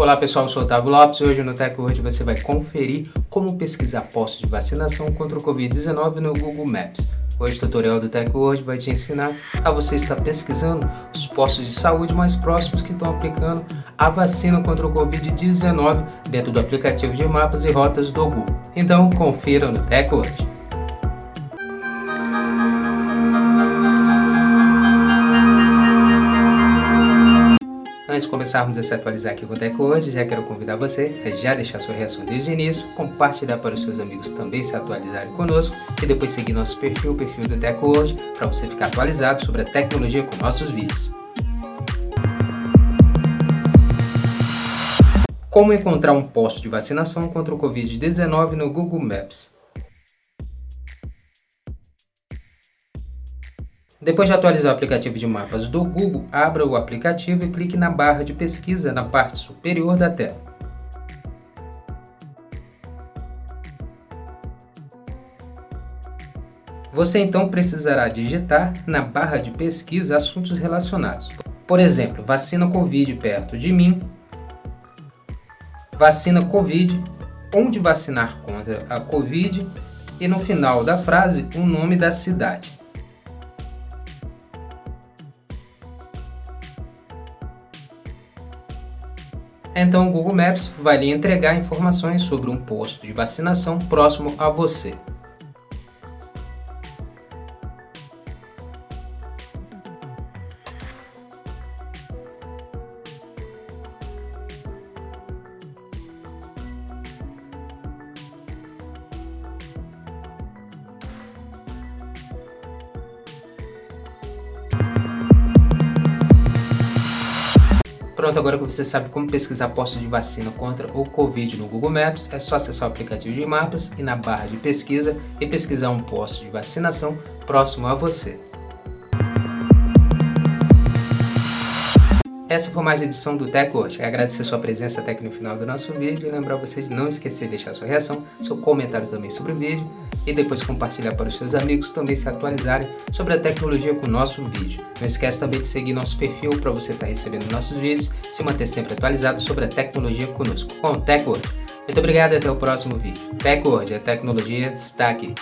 Olá pessoal, eu sou o Otávio Lopes e hoje no TechWord você vai conferir como pesquisar postos de vacinação contra o Covid-19 no Google Maps. Hoje o tutorial do TechWord vai te ensinar a você estar pesquisando os postos de saúde mais próximos que estão aplicando a vacina contra o Covid-19 dentro do aplicativo de mapas e rotas do Google. Então confira no TechWord. Antes de começarmos a se atualizar aqui com o TechWord, já quero convidar você a já deixar sua reação desde o início, compartilhar para os seus amigos também se atualizarem conosco e depois seguir nosso perfil, o perfil do TechWord, para você ficar atualizado sobre a tecnologia com nossos vídeos. Como encontrar um posto de vacinação contra o Covid-19 no Google Maps? Depois de atualizar o aplicativo de mapas do Google, abra o aplicativo e clique na barra de pesquisa na parte superior da tela. Você então precisará digitar na barra de pesquisa assuntos relacionados. Por exemplo, vacina Covid perto de mim, vacina Covid, onde vacinar contra a Covid e no final da frase o nome da cidade. Então o Google Maps vai lhe entregar informações sobre um posto de vacinação próximo a você. Pronto, agora que você sabe como pesquisar postos de vacina contra o Covid no Google Maps, é só acessar o aplicativo de mapas e na barra de pesquisa e pesquisar um posto de vacinação próximo a você. Essa foi mais uma edição do TechWatch. Agradecer sua presença até aqui no final do nosso vídeo e lembrar você de não esquecer de deixar sua reação, seu comentário também sobre o vídeo e depois compartilhar para os seus amigos também se atualizarem sobre a tecnologia com o nosso vídeo. Não esquece também de seguir nosso perfil para você estar tá recebendo nossos vídeos e se manter sempre atualizado sobre a tecnologia conosco, com o TechWord. Muito obrigado e até o próximo vídeo. TechWord, a tecnologia está aqui.